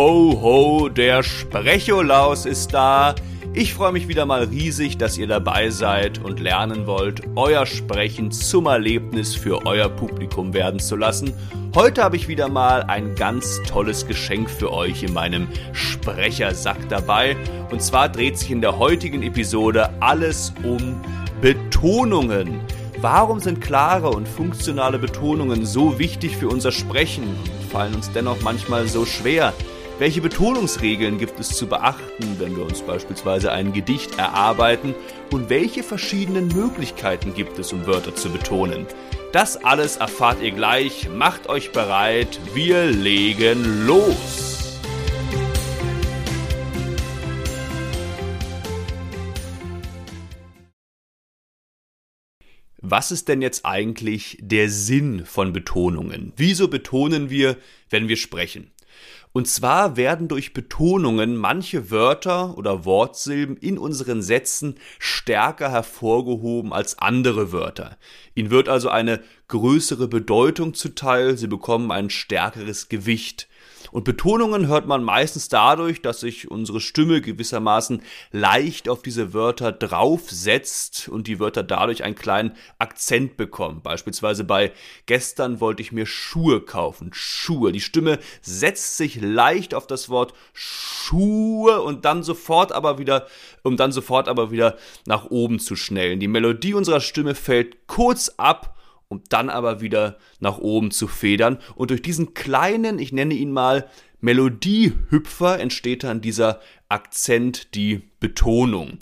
Ho, ho, der Sprecholaus ist da. Ich freue mich wieder mal riesig, dass ihr dabei seid und lernen wollt, euer Sprechen zum Erlebnis für euer Publikum werden zu lassen. Heute habe ich wieder mal ein ganz tolles Geschenk für euch in meinem Sprechersack dabei. Und zwar dreht sich in der heutigen Episode alles um Betonungen. Warum sind klare und funktionale Betonungen so wichtig für unser Sprechen und fallen uns dennoch manchmal so schwer? Welche Betonungsregeln gibt es zu beachten, wenn wir uns beispielsweise ein Gedicht erarbeiten? Und welche verschiedenen Möglichkeiten gibt es, um Wörter zu betonen? Das alles erfahrt ihr gleich. Macht euch bereit. Wir legen los. Was ist denn jetzt eigentlich der Sinn von Betonungen? Wieso betonen wir, wenn wir sprechen? Und zwar werden durch Betonungen manche Wörter oder Wortsilben in unseren Sätzen stärker hervorgehoben als andere Wörter. Ihnen wird also eine größere Bedeutung zuteil, sie bekommen ein stärkeres Gewicht. Und Betonungen hört man meistens dadurch, dass sich unsere Stimme gewissermaßen leicht auf diese Wörter draufsetzt und die Wörter dadurch einen kleinen Akzent bekommen. Beispielsweise bei gestern wollte ich mir Schuhe kaufen. Schuhe. Die Stimme setzt sich leicht auf das Wort Schuhe und dann sofort aber wieder, um dann sofort aber wieder nach oben zu schnellen. Die Melodie unserer Stimme fällt kurz ab um dann aber wieder nach oben zu federn. Und durch diesen kleinen, ich nenne ihn mal Melodiehüpfer, entsteht dann dieser Akzent, die Betonung.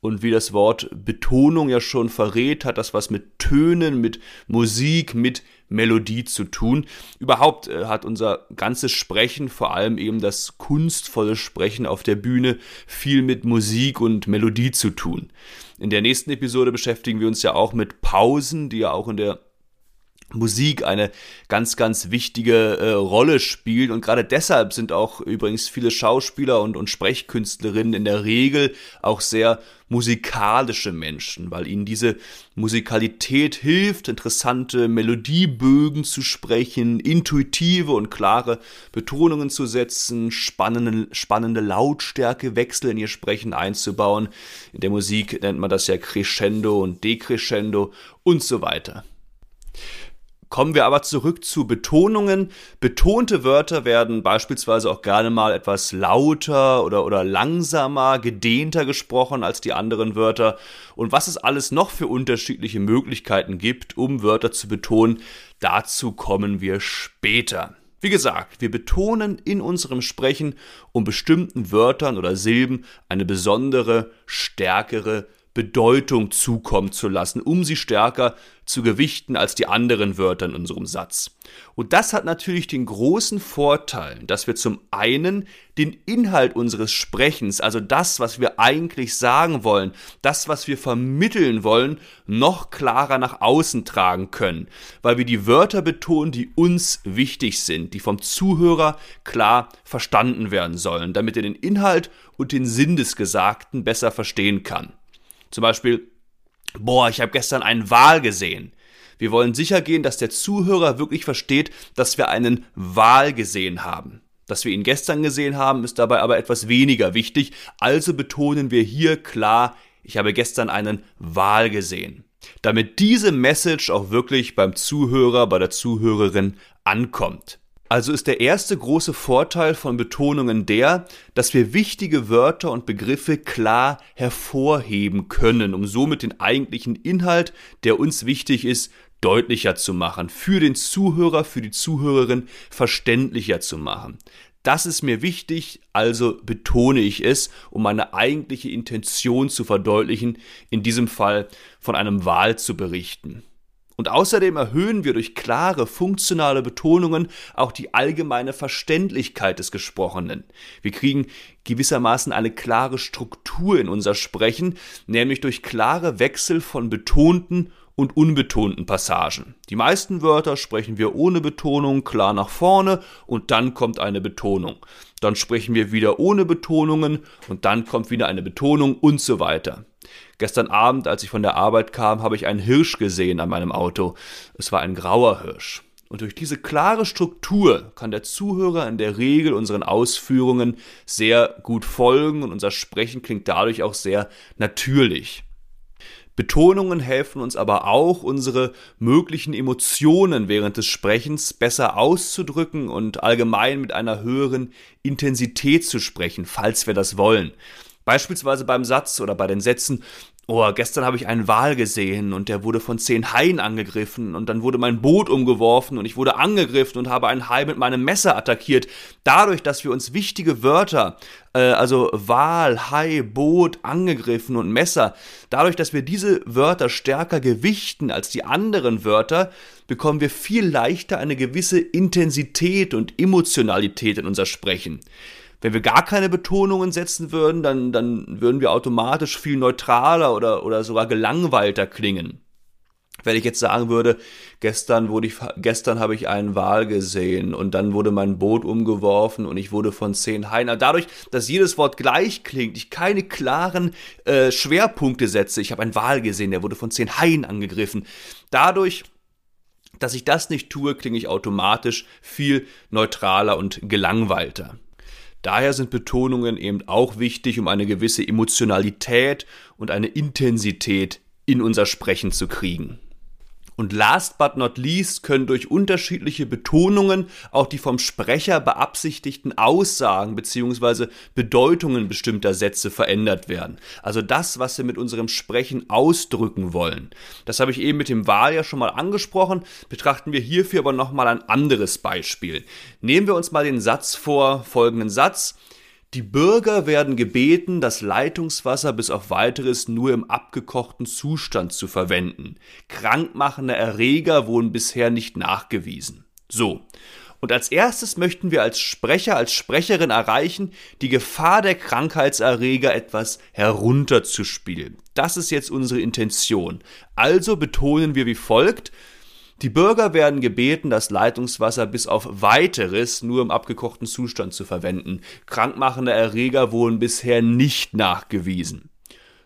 Und wie das Wort Betonung ja schon verrät, hat das was mit Tönen, mit Musik, mit Melodie zu tun. Überhaupt äh, hat unser ganzes Sprechen, vor allem eben das kunstvolle Sprechen auf der Bühne, viel mit Musik und Melodie zu tun. In der nächsten Episode beschäftigen wir uns ja auch mit Pausen, die ja auch in der Musik eine ganz, ganz wichtige äh, Rolle spielt. Und gerade deshalb sind auch übrigens viele Schauspieler und, und Sprechkünstlerinnen in der Regel auch sehr musikalische Menschen, weil ihnen diese Musikalität hilft, interessante Melodiebögen zu sprechen, intuitive und klare Betonungen zu setzen, spannende, spannende Lautstärkewechsel in ihr Sprechen einzubauen. In der Musik nennt man das ja Crescendo und Decrescendo und so weiter. Kommen wir aber zurück zu Betonungen. Betonte Wörter werden beispielsweise auch gerne mal etwas lauter oder, oder langsamer, gedehnter gesprochen als die anderen Wörter. Und was es alles noch für unterschiedliche Möglichkeiten gibt, um Wörter zu betonen, dazu kommen wir später. Wie gesagt, wir betonen in unserem Sprechen, um bestimmten Wörtern oder Silben eine besondere, stärkere Bedeutung zukommen zu lassen, um sie stärker zu gewichten als die anderen Wörter in unserem Satz. Und das hat natürlich den großen Vorteil, dass wir zum einen den Inhalt unseres Sprechens, also das, was wir eigentlich sagen wollen, das, was wir vermitteln wollen, noch klarer nach außen tragen können, weil wir die Wörter betonen, die uns wichtig sind, die vom Zuhörer klar verstanden werden sollen, damit er den Inhalt und den Sinn des Gesagten besser verstehen kann. Zum Beispiel, boah, ich habe gestern einen Wal gesehen. Wir wollen sicher gehen, dass der Zuhörer wirklich versteht, dass wir einen Wal gesehen haben. Dass wir ihn gestern gesehen haben, ist dabei aber etwas weniger wichtig. Also betonen wir hier klar, ich habe gestern einen Wal gesehen. Damit diese Message auch wirklich beim Zuhörer, bei der Zuhörerin ankommt. Also ist der erste große Vorteil von Betonungen der, dass wir wichtige Wörter und Begriffe klar hervorheben können, um somit den eigentlichen Inhalt, der uns wichtig ist, deutlicher zu machen, für den Zuhörer, für die Zuhörerin verständlicher zu machen. Das ist mir wichtig, also betone ich es, um meine eigentliche Intention zu verdeutlichen, in diesem Fall von einem Wahl zu berichten. Und außerdem erhöhen wir durch klare, funktionale Betonungen auch die allgemeine Verständlichkeit des Gesprochenen. Wir kriegen gewissermaßen eine klare Struktur in unser Sprechen, nämlich durch klare Wechsel von betonten und unbetonten Passagen. Die meisten Wörter sprechen wir ohne Betonung klar nach vorne und dann kommt eine Betonung. Dann sprechen wir wieder ohne Betonungen und dann kommt wieder eine Betonung und so weiter. Gestern Abend, als ich von der Arbeit kam, habe ich einen Hirsch gesehen an meinem Auto. Es war ein grauer Hirsch. Und durch diese klare Struktur kann der Zuhörer in der Regel unseren Ausführungen sehr gut folgen und unser Sprechen klingt dadurch auch sehr natürlich. Betonungen helfen uns aber auch, unsere möglichen Emotionen während des Sprechens besser auszudrücken und allgemein mit einer höheren Intensität zu sprechen, falls wir das wollen. Beispielsweise beim Satz oder bei den Sätzen Oh, gestern habe ich einen Wal gesehen und der wurde von zehn Haien angegriffen und dann wurde mein Boot umgeworfen und ich wurde angegriffen und habe einen Hai mit meinem Messer attackiert. Dadurch, dass wir uns wichtige Wörter, äh, also Wal, Hai, Boot, angegriffen und Messer, dadurch, dass wir diese Wörter stärker gewichten als die anderen Wörter, bekommen wir viel leichter eine gewisse Intensität und Emotionalität in unser Sprechen. Wenn wir gar keine Betonungen setzen würden, dann, dann würden wir automatisch viel neutraler oder, oder sogar gelangweilter klingen. Wenn ich jetzt sagen würde, gestern wurde ich, gestern habe ich einen Wal gesehen und dann wurde mein Boot umgeworfen und ich wurde von zehn Haien. Dadurch, dass jedes Wort gleich klingt, ich keine klaren äh, Schwerpunkte setze. Ich habe einen Wal gesehen, der wurde von zehn Haien angegriffen. Dadurch dass ich das nicht tue, klinge ich automatisch viel neutraler und gelangweilter. Daher sind Betonungen eben auch wichtig, um eine gewisse Emotionalität und eine Intensität in unser Sprechen zu kriegen. Und last but not least können durch unterschiedliche Betonungen auch die vom Sprecher beabsichtigten Aussagen bzw. Bedeutungen bestimmter Sätze verändert werden. Also das, was wir mit unserem Sprechen ausdrücken wollen. Das habe ich eben mit dem Wahl ja schon mal angesprochen. Betrachten wir hierfür aber nochmal ein anderes Beispiel. Nehmen wir uns mal den Satz vor, folgenden Satz. Die Bürger werden gebeten, das Leitungswasser bis auf weiteres nur im abgekochten Zustand zu verwenden. Krankmachende Erreger wurden bisher nicht nachgewiesen. So. Und als erstes möchten wir als Sprecher, als Sprecherin erreichen, die Gefahr der Krankheitserreger etwas herunterzuspielen. Das ist jetzt unsere Intention. Also betonen wir wie folgt, die Bürger werden gebeten, das Leitungswasser bis auf weiteres nur im abgekochten Zustand zu verwenden. Krankmachende Erreger wurden bisher nicht nachgewiesen.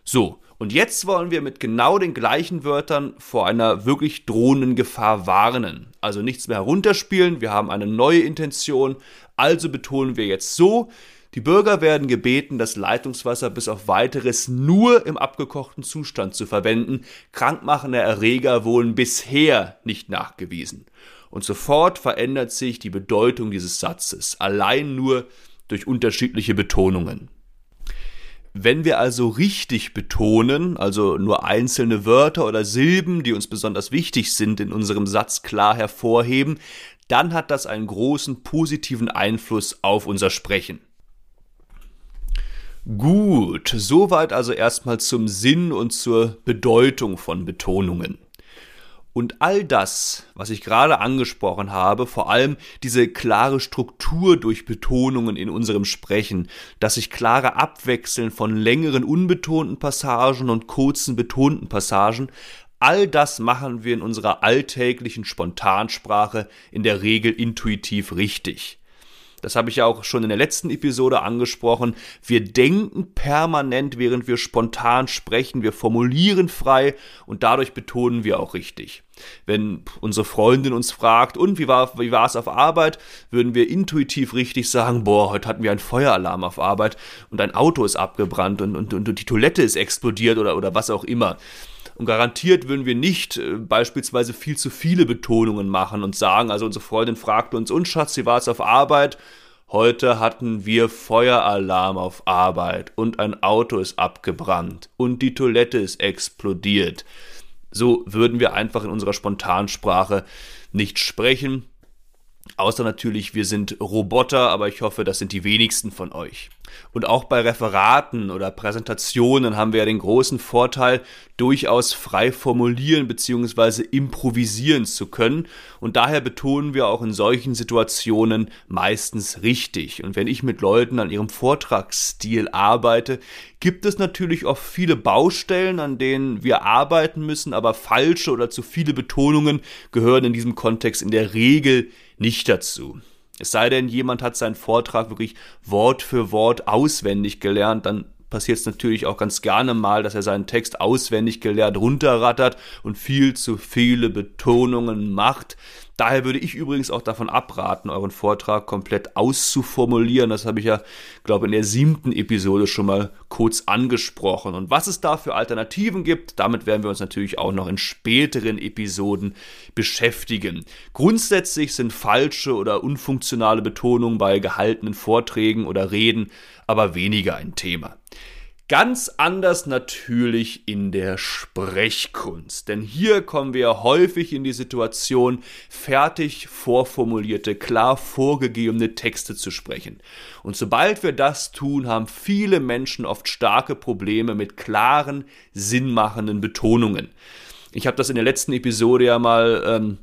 So, und jetzt wollen wir mit genau den gleichen Wörtern vor einer wirklich drohenden Gefahr warnen. Also nichts mehr herunterspielen, wir haben eine neue Intention, also betonen wir jetzt so, die Bürger werden gebeten, das Leitungswasser bis auf weiteres nur im abgekochten Zustand zu verwenden. Krankmachende Erreger wurden bisher nicht nachgewiesen. Und sofort verändert sich die Bedeutung dieses Satzes, allein nur durch unterschiedliche Betonungen. Wenn wir also richtig betonen, also nur einzelne Wörter oder Silben, die uns besonders wichtig sind, in unserem Satz klar hervorheben, dann hat das einen großen positiven Einfluss auf unser Sprechen. Gut, soweit also erstmal zum Sinn und zur Bedeutung von Betonungen. Und all das, was ich gerade angesprochen habe, vor allem diese klare Struktur durch Betonungen in unserem Sprechen, das sich klare Abwechseln von längeren unbetonten Passagen und kurzen betonten Passagen, all das machen wir in unserer alltäglichen Spontansprache in der Regel intuitiv richtig. Das habe ich ja auch schon in der letzten Episode angesprochen. Wir denken permanent, während wir spontan sprechen. Wir formulieren frei und dadurch betonen wir auch richtig. Wenn unsere Freundin uns fragt, und wie war, wie war es auf Arbeit, würden wir intuitiv richtig sagen, boah, heute hatten wir einen Feueralarm auf Arbeit und ein Auto ist abgebrannt und, und, und die Toilette ist explodiert oder, oder was auch immer. Und garantiert würden wir nicht äh, beispielsweise viel zu viele Betonungen machen und sagen, also unsere Freundin fragte uns, und Schatz, wie war es auf Arbeit? Heute hatten wir Feueralarm auf Arbeit und ein Auto ist abgebrannt und die Toilette ist explodiert. So würden wir einfach in unserer Spontansprache nicht sprechen. Außer natürlich, wir sind Roboter, aber ich hoffe, das sind die wenigsten von euch. Und auch bei Referaten oder Präsentationen haben wir ja den großen Vorteil, durchaus frei formulieren bzw. improvisieren zu können. Und daher betonen wir auch in solchen Situationen meistens richtig. Und wenn ich mit Leuten an ihrem Vortragsstil arbeite, gibt es natürlich oft viele Baustellen, an denen wir arbeiten müssen, aber falsche oder zu viele Betonungen gehören in diesem Kontext in der Regel nicht dazu. Es sei denn, jemand hat seinen Vortrag wirklich Wort für Wort auswendig gelernt, dann passiert es natürlich auch ganz gerne mal, dass er seinen Text auswendig gelernt runterrattert und viel zu viele Betonungen macht. Daher würde ich übrigens auch davon abraten, euren Vortrag komplett auszuformulieren. Das habe ich ja, glaube ich, in der siebten Episode schon mal kurz angesprochen. Und was es da für Alternativen gibt, damit werden wir uns natürlich auch noch in späteren Episoden beschäftigen. Grundsätzlich sind falsche oder unfunktionale Betonungen bei gehaltenen Vorträgen oder Reden aber weniger ein Thema. Ganz anders natürlich in der Sprechkunst, denn hier kommen wir häufig in die Situation, fertig vorformulierte, klar vorgegebene Texte zu sprechen. Und sobald wir das tun, haben viele Menschen oft starke Probleme mit klaren, sinnmachenden Betonungen. Ich habe das in der letzten Episode ja mal ähm,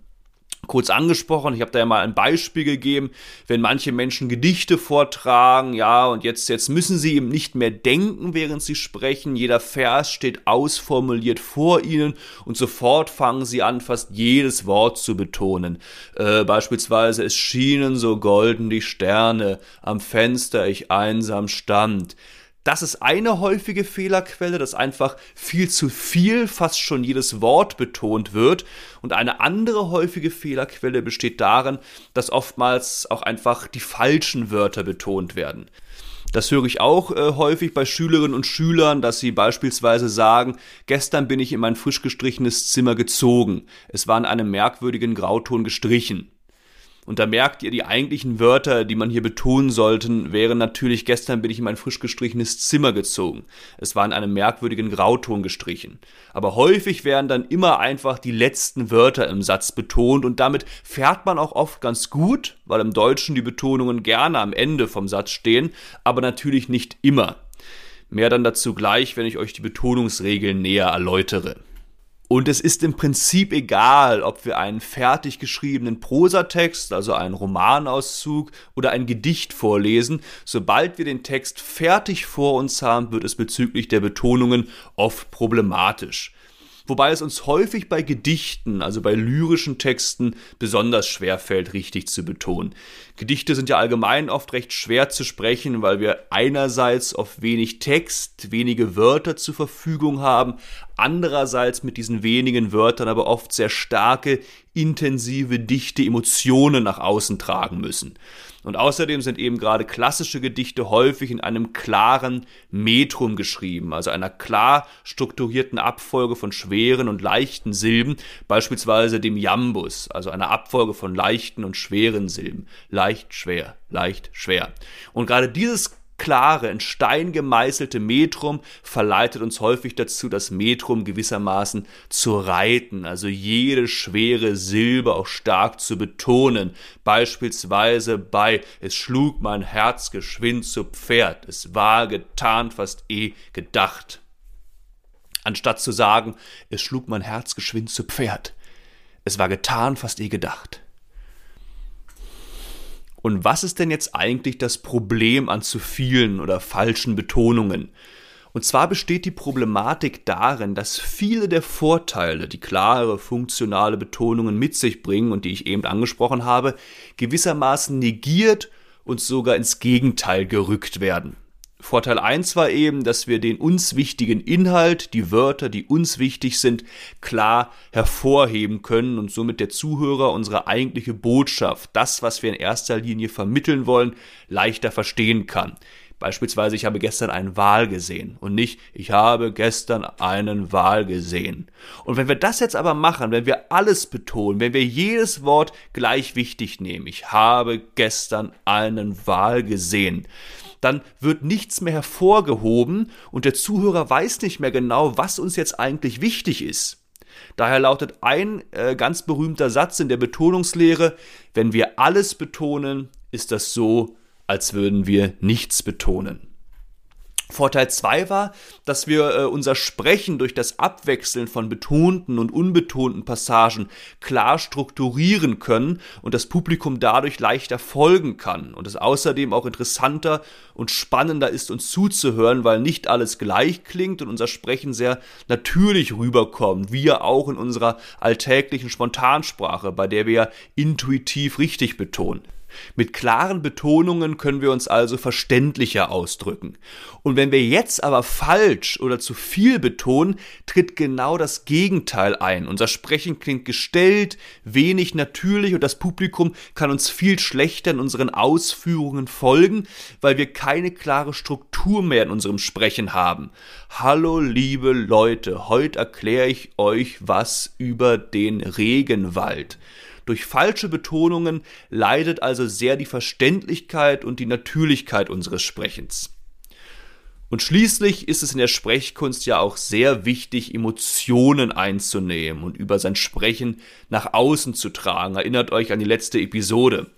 kurz angesprochen. Ich habe da ja mal ein Beispiel gegeben, wenn manche Menschen Gedichte vortragen, ja, und jetzt, jetzt müssen sie eben nicht mehr denken, während sie sprechen. Jeder Vers steht ausformuliert vor ihnen und sofort fangen sie an, fast jedes Wort zu betonen. Äh, beispielsweise, es schienen so golden die Sterne, am Fenster ich einsam stand. Das ist eine häufige Fehlerquelle, dass einfach viel zu viel, fast schon jedes Wort betont wird. Und eine andere häufige Fehlerquelle besteht darin, dass oftmals auch einfach die falschen Wörter betont werden. Das höre ich auch äh, häufig bei Schülerinnen und Schülern, dass sie beispielsweise sagen, gestern bin ich in mein frisch gestrichenes Zimmer gezogen. Es war in einem merkwürdigen Grauton gestrichen. Und da merkt ihr, die eigentlichen Wörter, die man hier betonen sollten, wären natürlich, gestern bin ich in mein frisch gestrichenes Zimmer gezogen. Es war in einem merkwürdigen Grauton gestrichen. Aber häufig werden dann immer einfach die letzten Wörter im Satz betont und damit fährt man auch oft ganz gut, weil im Deutschen die Betonungen gerne am Ende vom Satz stehen, aber natürlich nicht immer. Mehr dann dazu gleich, wenn ich euch die Betonungsregeln näher erläutere. Und es ist im Prinzip egal, ob wir einen fertig geschriebenen Prosatext, also einen Romanauszug oder ein Gedicht vorlesen. Sobald wir den Text fertig vor uns haben, wird es bezüglich der Betonungen oft problematisch wobei es uns häufig bei Gedichten, also bei lyrischen Texten, besonders schwer fällt, richtig zu betonen. Gedichte sind ja allgemein oft recht schwer zu sprechen, weil wir einerseits auf wenig Text, wenige Wörter zur Verfügung haben, andererseits mit diesen wenigen Wörtern aber oft sehr starke, intensive, dichte Emotionen nach außen tragen müssen. Und außerdem sind eben gerade klassische Gedichte häufig in einem klaren Metrum geschrieben, also einer klar strukturierten Abfolge von schweren und leichten Silben, beispielsweise dem Jambus, also einer Abfolge von leichten und schweren Silben. Leicht, schwer, leicht, schwer. Und gerade dieses klare, in Stein gemeißelte Metrum verleitet uns häufig dazu, das Metrum gewissermaßen zu reiten, also jede schwere Silbe auch stark zu betonen. Beispielsweise bei Es schlug mein Herz geschwind zu Pferd, es war getan fast eh gedacht. Anstatt zu sagen, es schlug mein Herz geschwind zu Pferd, es war getan fast eh gedacht. Und was ist denn jetzt eigentlich das Problem an zu vielen oder falschen Betonungen? Und zwar besteht die Problematik darin, dass viele der Vorteile, die klare, funktionale Betonungen mit sich bringen und die ich eben angesprochen habe, gewissermaßen negiert und sogar ins Gegenteil gerückt werden. Vorteil 1 war eben, dass wir den uns wichtigen Inhalt, die Wörter, die uns wichtig sind, klar hervorheben können und somit der Zuhörer unsere eigentliche Botschaft, das, was wir in erster Linie vermitteln wollen, leichter verstehen kann. Beispielsweise, ich habe gestern einen Wal gesehen und nicht, ich habe gestern einen Wal gesehen. Und wenn wir das jetzt aber machen, wenn wir alles betonen, wenn wir jedes Wort gleich wichtig nehmen, ich habe gestern einen Wal gesehen, dann wird nichts mehr hervorgehoben und der Zuhörer weiß nicht mehr genau, was uns jetzt eigentlich wichtig ist. Daher lautet ein äh, ganz berühmter Satz in der Betonungslehre, wenn wir alles betonen, ist das so, als würden wir nichts betonen. Vorteil 2 war, dass wir äh, unser Sprechen durch das Abwechseln von betonten und unbetonten Passagen klar strukturieren können und das Publikum dadurch leichter folgen kann und es außerdem auch interessanter und spannender ist, uns zuzuhören, weil nicht alles gleich klingt und unser Sprechen sehr natürlich rüberkommt, wir auch in unserer alltäglichen Spontansprache, bei der wir intuitiv richtig betonen. Mit klaren Betonungen können wir uns also verständlicher ausdrücken. Und wenn wir jetzt aber falsch oder zu viel betonen, tritt genau das Gegenteil ein. Unser Sprechen klingt gestellt, wenig natürlich und das Publikum kann uns viel schlechter in unseren Ausführungen folgen, weil wir keine klare Struktur mehr in unserem Sprechen haben. Hallo liebe Leute, heute erkläre ich euch was über den Regenwald. Durch falsche Betonungen leidet also sehr die Verständlichkeit und die Natürlichkeit unseres Sprechens. Und schließlich ist es in der Sprechkunst ja auch sehr wichtig, Emotionen einzunehmen und über sein Sprechen nach außen zu tragen. Erinnert euch an die letzte Episode.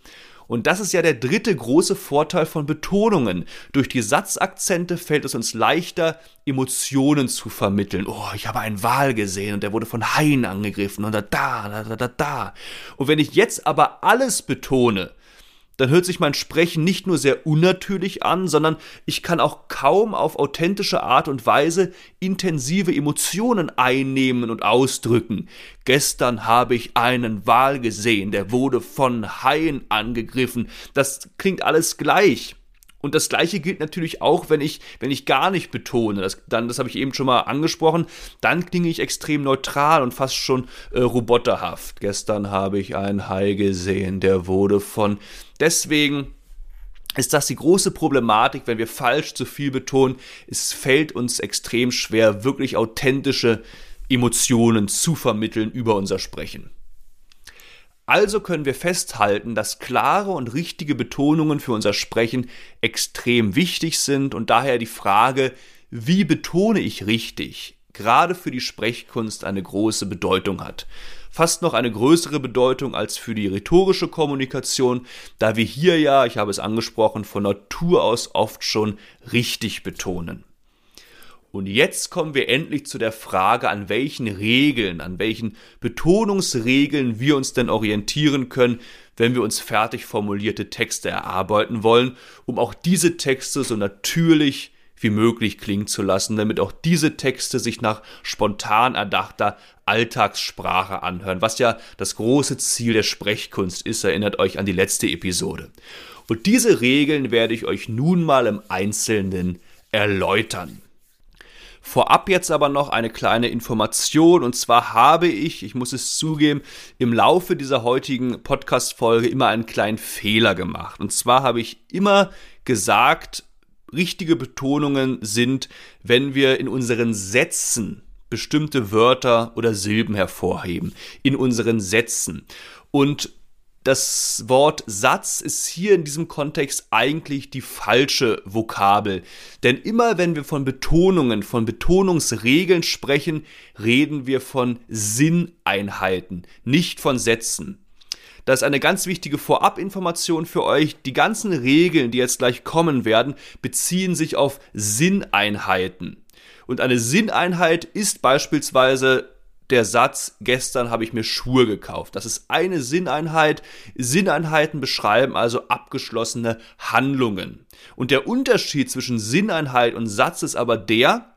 Und das ist ja der dritte große Vorteil von Betonungen. Durch die Satzakzente fällt es uns leichter, Emotionen zu vermitteln. Oh, ich habe einen Wal gesehen und der wurde von Haien angegriffen und da, da, da, da, da. Und wenn ich jetzt aber alles betone, dann hört sich mein Sprechen nicht nur sehr unnatürlich an, sondern ich kann auch kaum auf authentische Art und Weise intensive Emotionen einnehmen und ausdrücken. Gestern habe ich einen Wal gesehen, der wurde von Haien angegriffen. Das klingt alles gleich. Und das gleiche gilt natürlich auch, wenn ich, wenn ich gar nicht betone. Das, dann, das habe ich eben schon mal angesprochen, dann klinge ich extrem neutral und fast schon äh, roboterhaft. Gestern habe ich einen Hai gesehen, der wurde von. Deswegen ist das die große Problematik, wenn wir falsch zu viel betonen. Es fällt uns extrem schwer, wirklich authentische Emotionen zu vermitteln über unser Sprechen. Also können wir festhalten, dass klare und richtige Betonungen für unser Sprechen extrem wichtig sind und daher die Frage, wie betone ich richtig, gerade für die Sprechkunst eine große Bedeutung hat. Fast noch eine größere Bedeutung als für die rhetorische Kommunikation, da wir hier ja, ich habe es angesprochen, von Natur aus oft schon richtig betonen. Und jetzt kommen wir endlich zu der Frage, an welchen Regeln, an welchen Betonungsregeln wir uns denn orientieren können, wenn wir uns fertig formulierte Texte erarbeiten wollen, um auch diese Texte so natürlich wie möglich klingen zu lassen, damit auch diese Texte sich nach spontan erdachter Alltagssprache anhören, was ja das große Ziel der Sprechkunst ist, erinnert euch an die letzte Episode. Und diese Regeln werde ich euch nun mal im Einzelnen erläutern. Vorab jetzt aber noch eine kleine Information und zwar habe ich, ich muss es zugeben, im Laufe dieser heutigen Podcast-Folge immer einen kleinen Fehler gemacht. Und zwar habe ich immer gesagt, richtige Betonungen sind, wenn wir in unseren Sätzen bestimmte Wörter oder Silben hervorheben. In unseren Sätzen. Und das Wort Satz ist hier in diesem Kontext eigentlich die falsche Vokabel. Denn immer wenn wir von Betonungen, von Betonungsregeln sprechen, reden wir von Sinneinheiten, nicht von Sätzen. Das ist eine ganz wichtige Vorabinformation für euch. Die ganzen Regeln, die jetzt gleich kommen werden, beziehen sich auf Sinneinheiten. Und eine Sinneinheit ist beispielsweise der Satz, gestern habe ich mir Schuhe gekauft. Das ist eine Sinneinheit. Sinneinheiten beschreiben also abgeschlossene Handlungen. Und der Unterschied zwischen Sinneinheit und Satz ist aber der,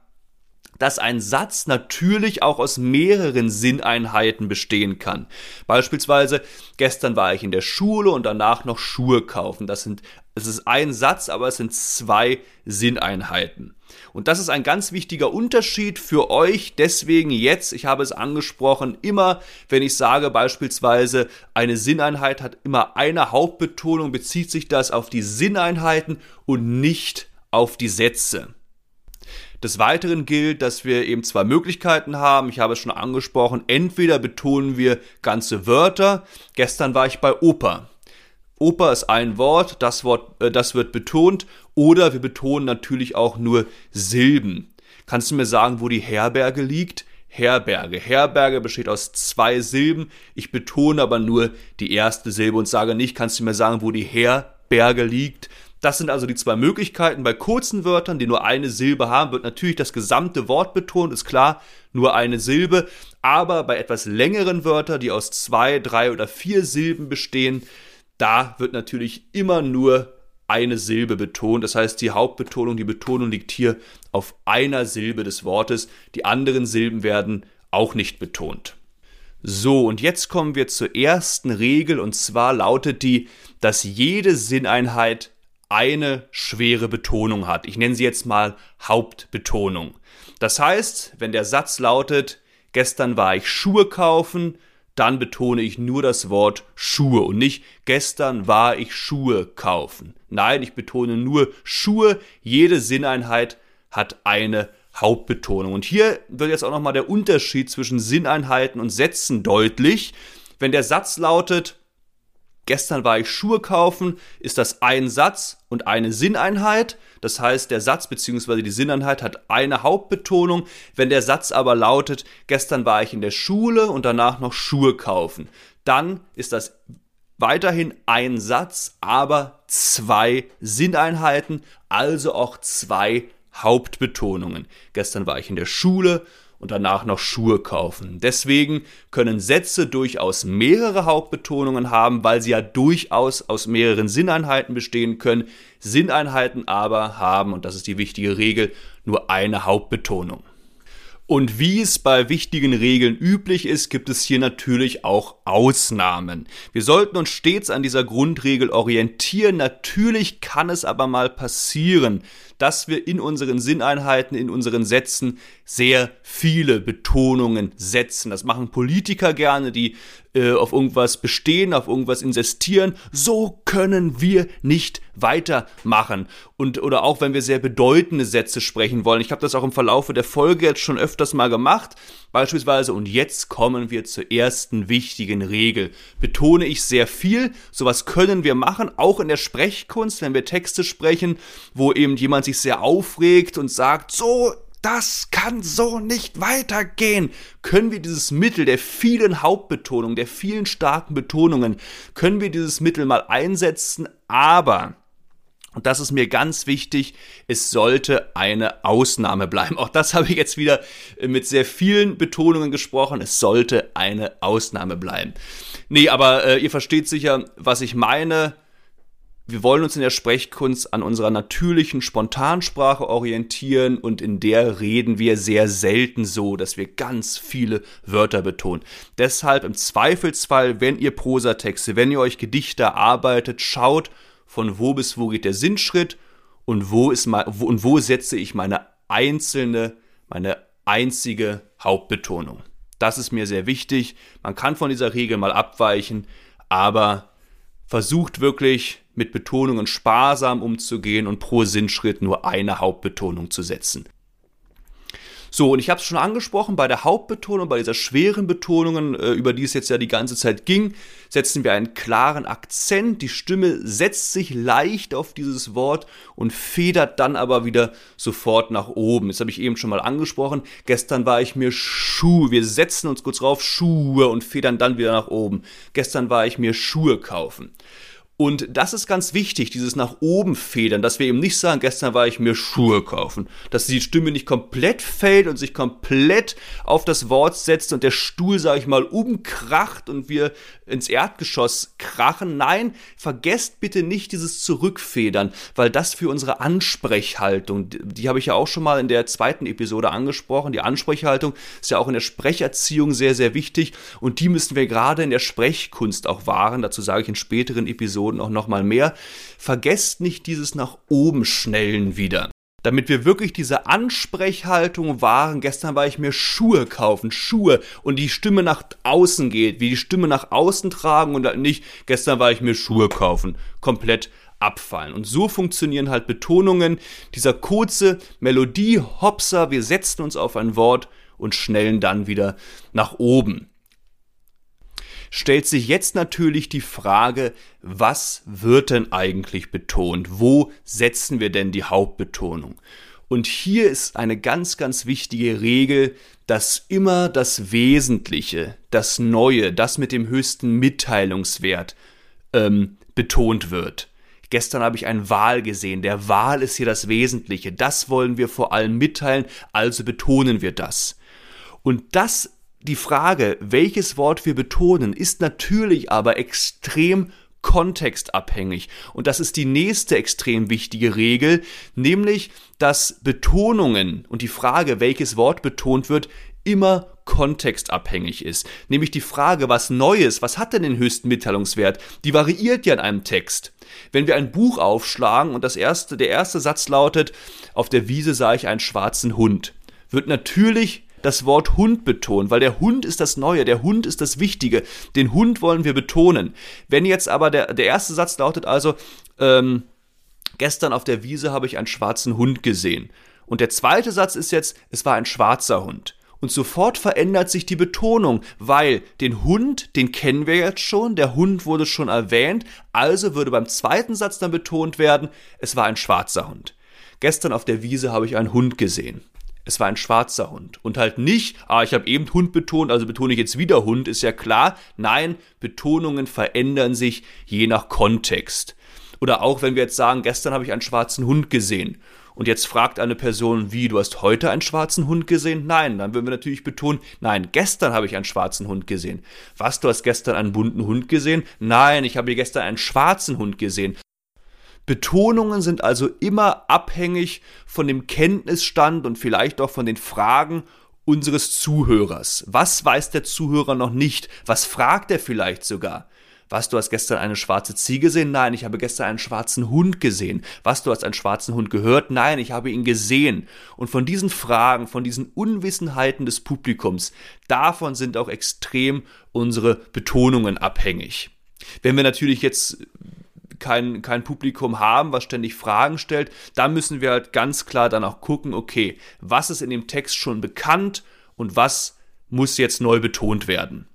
dass ein Satz natürlich auch aus mehreren Sinneinheiten bestehen kann. Beispielsweise, gestern war ich in der Schule und danach noch Schuhe kaufen. Das sind, es ist ein Satz, aber es sind zwei Sinneinheiten. Und das ist ein ganz wichtiger Unterschied für euch. Deswegen jetzt, ich habe es angesprochen, immer, wenn ich sage beispielsweise, eine Sinneinheit hat immer eine Hauptbetonung, bezieht sich das auf die Sinneinheiten und nicht auf die Sätze. Des Weiteren gilt, dass wir eben zwei Möglichkeiten haben. Ich habe es schon angesprochen. Entweder betonen wir ganze Wörter. Gestern war ich bei Oper. Oper ist ein Wort, das Wort, äh, das wird betont. Oder wir betonen natürlich auch nur Silben. Kannst du mir sagen, wo die Herberge liegt? Herberge. Herberge besteht aus zwei Silben. Ich betone aber nur die erste Silbe und sage nicht, kannst du mir sagen, wo die Herberge liegt? Das sind also die zwei Möglichkeiten. Bei kurzen Wörtern, die nur eine Silbe haben, wird natürlich das gesamte Wort betont, ist klar, nur eine Silbe. Aber bei etwas längeren Wörtern, die aus zwei, drei oder vier Silben bestehen, da wird natürlich immer nur eine Silbe betont. Das heißt, die Hauptbetonung, die Betonung liegt hier auf einer Silbe des Wortes. Die anderen Silben werden auch nicht betont. So, und jetzt kommen wir zur ersten Regel und zwar lautet die, dass jede Sinneinheit eine schwere Betonung hat. Ich nenne sie jetzt mal Hauptbetonung. Das heißt, wenn der Satz lautet, gestern war ich Schuhe kaufen, dann betone ich nur das Wort Schuhe und nicht gestern war ich Schuhe kaufen. Nein, ich betone nur Schuhe. Jede Sinneinheit hat eine Hauptbetonung. Und hier wird jetzt auch nochmal der Unterschied zwischen Sinneinheiten und Sätzen deutlich. Wenn der Satz lautet, gestern war ich Schuhe kaufen, ist das ein Satz und eine Sinneinheit. Das heißt, der Satz bzw. die Sinneinheit hat eine Hauptbetonung. Wenn der Satz aber lautet, gestern war ich in der Schule und danach noch Schuhe kaufen, dann ist das weiterhin ein Satz, aber zwei Sinneinheiten, also auch zwei Hauptbetonungen. Gestern war ich in der Schule und danach noch Schuhe kaufen. Deswegen können Sätze durchaus mehrere Hauptbetonungen haben, weil sie ja durchaus aus mehreren Sinneinheiten bestehen können. Sinneinheiten aber haben, und das ist die wichtige Regel, nur eine Hauptbetonung. Und wie es bei wichtigen Regeln üblich ist, gibt es hier natürlich auch Ausnahmen. Wir sollten uns stets an dieser Grundregel orientieren. Natürlich kann es aber mal passieren, dass wir in unseren Sinneinheiten, in unseren Sätzen sehr viele Betonungen setzen. Das machen Politiker gerne, die äh, auf irgendwas bestehen, auf irgendwas insistieren. So können wir nicht weitermachen. Und oder auch wenn wir sehr bedeutende Sätze sprechen wollen. Ich habe das auch im Verlaufe der Folge jetzt schon öfters mal gemacht. Beispielsweise, und jetzt kommen wir zur ersten wichtigen Regel. Betone ich sehr viel. Sowas können wir machen, auch in der Sprechkunst, wenn wir Texte sprechen, wo eben jemand sich sehr aufregt und sagt, so das kann so nicht weitergehen. Können wir dieses Mittel der vielen Hauptbetonungen, der vielen starken Betonungen, können wir dieses Mittel mal einsetzen, aber und das ist mir ganz wichtig, es sollte eine Ausnahme bleiben. Auch das habe ich jetzt wieder mit sehr vielen Betonungen gesprochen. Es sollte eine Ausnahme bleiben. Nee, aber äh, ihr versteht sicher, was ich meine wir wollen uns in der Sprechkunst an unserer natürlichen Spontansprache orientieren und in der reden wir sehr selten so, dass wir ganz viele Wörter betonen. Deshalb im Zweifelsfall, wenn ihr Prosatexte, wenn ihr euch Gedichte erarbeitet, schaut, von wo bis wo geht der Sinnschritt und wo ist mal, wo, und wo setze ich meine einzelne, meine einzige Hauptbetonung. Das ist mir sehr wichtig. Man kann von dieser Regel mal abweichen, aber versucht wirklich mit Betonungen sparsam umzugehen und pro Sinnschritt nur eine Hauptbetonung zu setzen. So, und ich habe es schon angesprochen, bei der Hauptbetonung, bei dieser schweren Betonung, äh, über die es jetzt ja die ganze Zeit ging, setzen wir einen klaren Akzent. Die Stimme setzt sich leicht auf dieses Wort und federt dann aber wieder sofort nach oben. Das habe ich eben schon mal angesprochen. Gestern war ich mir Schuhe. Wir setzen uns kurz drauf Schuhe und federn dann wieder nach oben. Gestern war ich mir Schuhe kaufen. Und das ist ganz wichtig, dieses nach oben federn, dass wir eben nicht sagen, gestern war ich mir Schuhe kaufen, dass die Stimme nicht komplett fällt und sich komplett auf das Wort setzt und der Stuhl, sage ich mal, umkracht und wir ins Erdgeschoss krachen. Nein, vergesst bitte nicht dieses Zurückfedern, weil das für unsere Ansprechhaltung, die, habe ich ja auch schon mal in der zweiten Episode angesprochen, die Ansprechhaltung ist ja auch in der Sprecherziehung sehr, sehr wichtig und die müssen wir gerade in der Sprechkunst auch wahren, dazu sage ich in späteren Episoden auch nochmal mehr. Vergesst nicht dieses nach oben schnellen wieder. Damit wir wirklich diese Ansprechhaltung wahren. Gestern war ich mir Schuhe kaufen, Schuhe und die Stimme nach außen geht, wie die Stimme nach außen tragen und nicht, gestern war ich mir Schuhe kaufen. Komplett abfallen. Und so funktionieren halt Betonungen. Dieser kurze Melodie-Hopser, wir setzen uns auf ein Wort und schnellen dann wieder nach oben stellt sich jetzt natürlich die Frage, was wird denn eigentlich betont? Wo setzen wir denn die Hauptbetonung? Und hier ist eine ganz, ganz wichtige Regel, dass immer das Wesentliche, das Neue, das mit dem höchsten Mitteilungswert ähm, betont wird. Gestern habe ich ein Wahl gesehen. Der Wahl ist hier das Wesentliche. Das wollen wir vor allem mitteilen, also betonen wir das. Und das die Frage, welches Wort wir betonen, ist natürlich aber extrem kontextabhängig. Und das ist die nächste extrem wichtige Regel, nämlich, dass Betonungen und die Frage, welches Wort betont wird, immer kontextabhängig ist. Nämlich die Frage, was Neues, was hat denn den höchsten Mitteilungswert, die variiert ja in einem Text. Wenn wir ein Buch aufschlagen und das erste, der erste Satz lautet, auf der Wiese sah ich einen schwarzen Hund, wird natürlich das Wort Hund betont, weil der Hund ist das Neue, der Hund ist das Wichtige. Den Hund wollen wir betonen. Wenn jetzt aber der, der erste Satz lautet also, ähm, gestern auf der Wiese habe ich einen schwarzen Hund gesehen. Und der zweite Satz ist jetzt, es war ein schwarzer Hund. Und sofort verändert sich die Betonung, weil den Hund, den kennen wir jetzt schon, der Hund wurde schon erwähnt, also würde beim zweiten Satz dann betont werden, es war ein schwarzer Hund. Gestern auf der Wiese habe ich einen Hund gesehen. Es war ein schwarzer Hund. Und halt nicht, ah, ich habe eben Hund betont, also betone ich jetzt wieder Hund, ist ja klar. Nein, Betonungen verändern sich je nach Kontext. Oder auch wenn wir jetzt sagen, gestern habe ich einen schwarzen Hund gesehen. Und jetzt fragt eine Person, wie, du hast heute einen schwarzen Hund gesehen? Nein, dann würden wir natürlich betonen, nein, gestern habe ich einen schwarzen Hund gesehen. Was, du hast gestern einen bunten Hund gesehen? Nein, ich habe gestern einen schwarzen Hund gesehen. Betonungen sind also immer abhängig von dem Kenntnisstand und vielleicht auch von den Fragen unseres Zuhörers. Was weiß der Zuhörer noch nicht? Was fragt er vielleicht sogar? Was, du hast gestern eine schwarze Ziege gesehen? Nein, ich habe gestern einen schwarzen Hund gesehen. Was, du hast einen schwarzen Hund gehört? Nein, ich habe ihn gesehen. Und von diesen Fragen, von diesen Unwissenheiten des Publikums, davon sind auch extrem unsere Betonungen abhängig. Wenn wir natürlich jetzt kein, kein Publikum haben, was ständig Fragen stellt, dann müssen wir halt ganz klar dann auch gucken, okay, was ist in dem Text schon bekannt und was muss jetzt neu betont werden.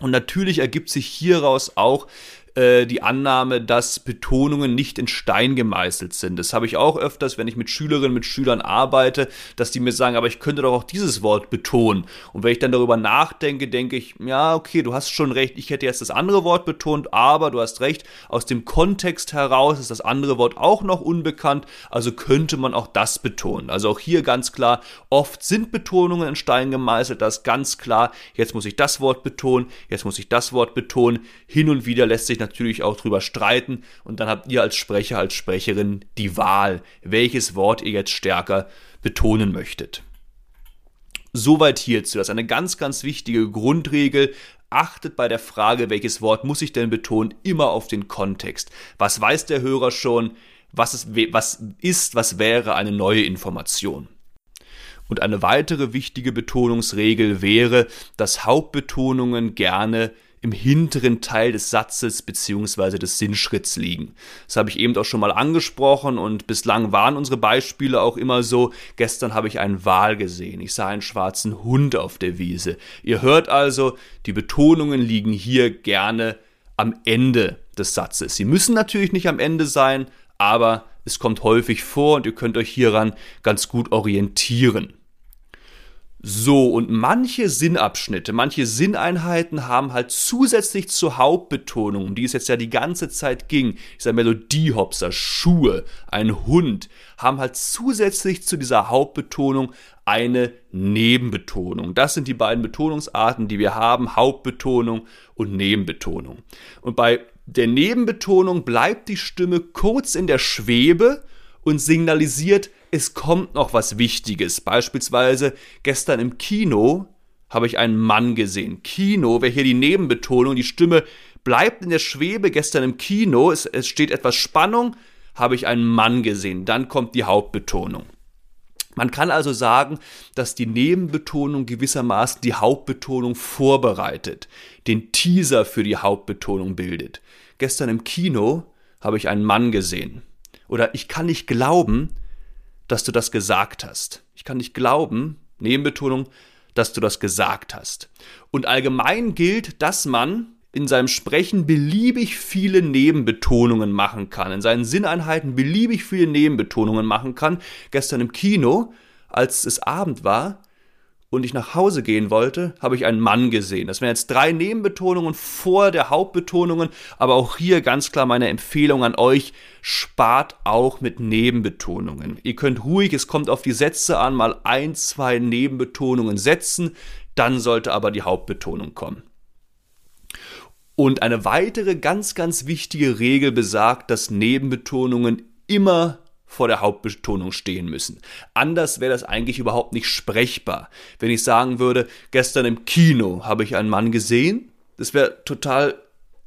Und natürlich ergibt sich hieraus auch äh, die Annahme, dass Betonungen nicht in Stein gemeißelt sind. Das habe ich auch öfters, wenn ich mit Schülerinnen, mit Schülern arbeite, dass die mir sagen, aber ich könnte doch auch dieses Wort betonen. Und wenn ich dann darüber nachdenke, denke ich, ja, okay, du hast schon recht, ich hätte jetzt das andere Wort betont, aber du hast recht, aus dem Kontext heraus ist das andere Wort auch noch unbekannt, also könnte man auch das betonen. Also auch hier ganz klar, oft sind Betonungen in Stein gemeißelt, das ist ganz klar, jetzt muss ich das Wort betonen, jetzt muss ich das Wort betonen, hin und wieder lässt sich natürlich auch drüber streiten und dann habt ihr als Sprecher, als Sprecherin die Wahl, welches Wort ihr jetzt stärker betonen möchtet. Soweit hierzu. Das ist eine ganz, ganz wichtige Grundregel. Achtet bei der Frage, welches Wort muss ich denn betonen, immer auf den Kontext. Was weiß der Hörer schon? Was ist, was ist, was wäre eine neue Information? Und eine weitere wichtige Betonungsregel wäre, dass Hauptbetonungen gerne im hinteren Teil des Satzes beziehungsweise des Sinnschritts liegen. Das habe ich eben auch schon mal angesprochen und bislang waren unsere Beispiele auch immer so. Gestern habe ich einen Wal gesehen, ich sah einen schwarzen Hund auf der Wiese. Ihr hört also, die Betonungen liegen hier gerne am Ende des Satzes. Sie müssen natürlich nicht am Ende sein, aber es kommt häufig vor und ihr könnt euch hieran ganz gut orientieren. So, und manche Sinnabschnitte, manche Sinneinheiten haben halt zusätzlich zur Hauptbetonung, um die es jetzt ja die ganze Zeit ging, dieser Melodiehopser, Schuhe, ein Hund, haben halt zusätzlich zu dieser Hauptbetonung eine Nebenbetonung. Das sind die beiden Betonungsarten, die wir haben, Hauptbetonung und Nebenbetonung. Und bei der Nebenbetonung bleibt die Stimme kurz in der Schwebe und signalisiert, es kommt noch was Wichtiges. Beispielsweise gestern im Kino habe ich einen Mann gesehen. Kino wäre hier die Nebenbetonung, die Stimme bleibt in der Schwebe. Gestern im Kino, es, es steht etwas Spannung, habe ich einen Mann gesehen. Dann kommt die Hauptbetonung. Man kann also sagen, dass die Nebenbetonung gewissermaßen die Hauptbetonung vorbereitet, den Teaser für die Hauptbetonung bildet. Gestern im Kino habe ich einen Mann gesehen. Oder ich kann nicht glauben, dass du das gesagt hast. Ich kann nicht glauben, Nebenbetonung, dass du das gesagt hast. Und allgemein gilt, dass man in seinem Sprechen beliebig viele Nebenbetonungen machen kann, in seinen Sinneinheiten beliebig viele Nebenbetonungen machen kann. Gestern im Kino, als es Abend war, und ich nach Hause gehen wollte, habe ich einen Mann gesehen. Das wären jetzt drei Nebenbetonungen vor der Hauptbetonungen, aber auch hier ganz klar meine Empfehlung an euch, spart auch mit Nebenbetonungen. Ihr könnt ruhig, es kommt auf die Sätze an, mal ein, zwei Nebenbetonungen setzen, dann sollte aber die Hauptbetonung kommen. Und eine weitere ganz, ganz wichtige Regel besagt, dass Nebenbetonungen immer vor der Hauptbetonung stehen müssen. Anders wäre das eigentlich überhaupt nicht sprechbar. Wenn ich sagen würde, gestern im Kino habe ich einen Mann gesehen, das wäre total